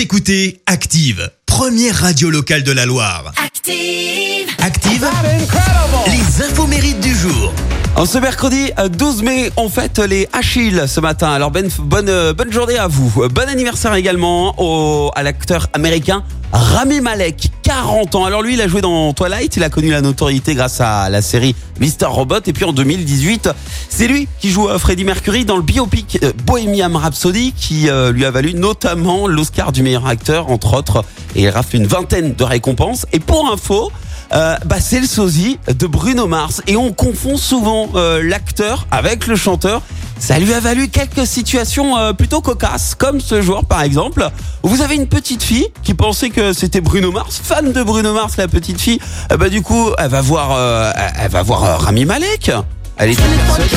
Vous écoutez Active, première radio locale de la Loire. Active. Active, les infos mérites du jour. En ce mercredi euh, 12 mai, on fête les Achilles ce matin. Alors ben, bonne, euh, bonne journée à vous. Euh, Bon anniversaire également au, à l'acteur américain Rami Malek, 40 ans. Alors lui, il a joué dans Twilight, il a connu la notoriété grâce à la série Mr. Robot. Et puis en 2018, c'est lui qui joue euh, Freddie Mercury dans le biopic euh, Bohemian Rhapsody qui euh, lui a valu notamment l'Oscar du meilleur acteur, entre autres. Et il rafle une vingtaine de récompenses. Et pour info, bah, c'est le sosie de Bruno Mars et on confond souvent l'acteur avec le chanteur. Ça lui a valu quelques situations euh, plutôt cocasses, comme ce jour par exemple, où vous avez une petite fille qui pensait que c'était Bruno Mars, fan de Bruno Mars, la petite fille. Bah du coup, elle va voir, euh, elle va voir euh, Rami Malek. Elle était persuadée.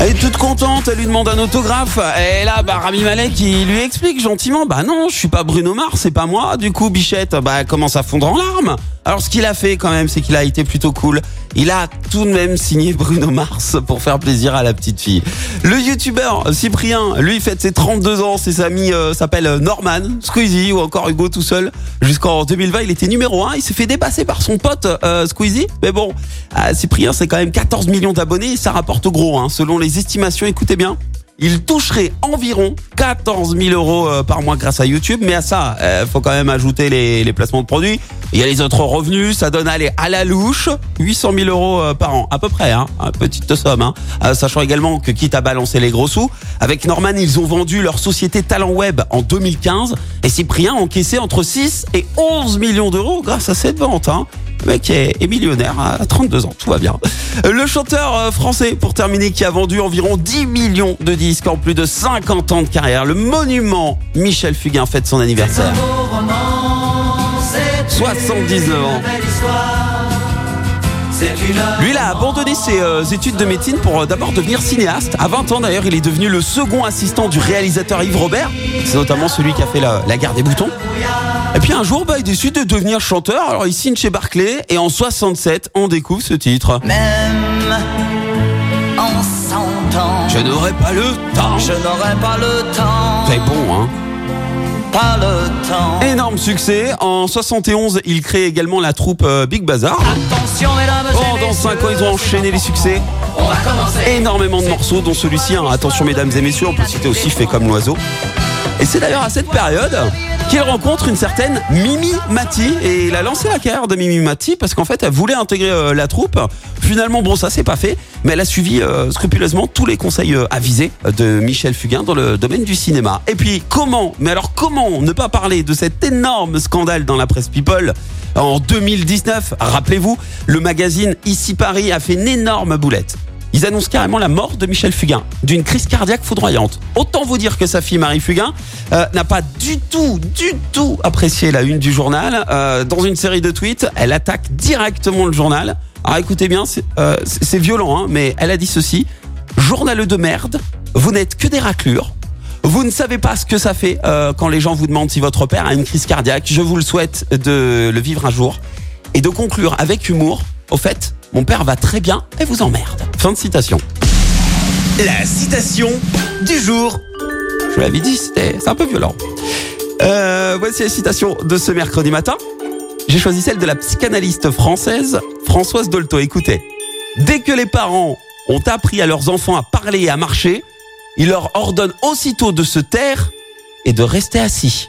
Elle est toute contente, elle lui demande un autographe. Et là, bah, Rami Malek, il lui explique gentiment, bah non, je suis pas Bruno Mars, c'est pas moi. Du coup, Bichette, bah, elle commence à fondre en larmes. Alors, ce qu'il a fait quand même, c'est qu'il a été plutôt cool. Il a tout de même signé Bruno Mars pour faire plaisir à la petite fille. Le youtubeur Cyprien, lui, fête ses 32 ans. Ses amis euh, s'appellent Norman, Squeezie ou encore Hugo tout seul. Jusqu'en 2020, il était numéro 1. Il s'est fait dépasser par son pote euh, Squeezie. Mais bon, euh, Cyprien, c'est quand même 14 millions d'abonnés. Ça rapporte gros, hein. selon les estimations. Écoutez bien. Il toucherait environ 14 000 euros par mois grâce à YouTube. Mais à ça, faut quand même ajouter les placements de produits. Il y a les autres revenus, ça donne aller à la louche 800 000 euros euh, par an, à peu près, hein, une petite somme. Hein. Euh, sachant également que quitte à balancer les gros sous, avec Norman, ils ont vendu leur société Talent Web en 2015 et Cyprien a encaissé entre 6 et 11 millions d'euros grâce à cette vente. Hein. Le mec est, millionnaire à 32 ans, tout va bien. Euh, Le chanteur français, pour terminer, qui a vendu environ 10 millions de disques en plus de 50 ans de carrière. Le monument Michel Fugain fête son anniversaire. 79 ans. Lui, il a abandonné ses euh, études de médecine pour euh, d'abord devenir cinéaste. À 20 ans, d'ailleurs, il est devenu le second assistant du réalisateur Yves Robert. C'est notamment celui qui a fait la, la guerre des boutons. Et puis un jour, bah, il décide de devenir chanteur. Alors, il signe chez Barclay et en 67, on découvre ce titre. Même en s'entend, Je n'aurai pas le temps. je n'aurai pas le temps, C'est bon, hein pas le temps. Énorme succès. En 71, il crée également la troupe euh, Big Bazar. Attention mesdames et Pendant 5 ans, ils ont enchaîné les succès. on va commencer. énormément de morceaux, dont celui-ci. hein. Attention, mesdames et messieurs, on peut citer aussi Fait comme l'oiseau. Et c'est d'ailleurs à cette période qu'il rencontre une certaine Mimi Mati. Et il a lancé la carrière de Mimi Mati parce qu'en fait, elle voulait intégrer euh, la troupe. Finalement, bon, ça c'est pas fait, mais elle a suivi euh, scrupuleusement tous les conseils euh, avisés de Michel Fugain dans le domaine du cinéma. Et puis, comment, mais alors comment ne pas parler de cet énorme scandale dans la presse People en 2019 Rappelez-vous, le magazine Ici Paris a fait une énorme boulette. Ils annoncent carrément la mort de Michel Fugain, d'une crise cardiaque foudroyante. Autant vous dire que sa fille Marie Fugain euh, n'a pas du tout, du tout apprécié la une du journal. Euh, dans une série de tweets, elle attaque directement le journal. Alors écoutez bien, c'est euh, violent, hein, mais elle a dit ceci. Journaleux de merde, vous n'êtes que des raclures. Vous ne savez pas ce que ça fait quand les gens vous demandent si votre père a une crise cardiaque. Je vous le souhaite de le vivre un jour. Et de conclure avec humour, au fait, mon père va très bien et vous emmerde. Fin de citation. La citation du jour. Je vous l'avais dit, c'était c'est un peu violent. Euh, voici la citation de ce mercredi matin. J'ai choisi celle de la psychanalyste française Françoise Dolto. Écoutez, dès que les parents ont appris à leurs enfants à parler et à marcher, ils leur ordonnent aussitôt de se taire et de rester assis.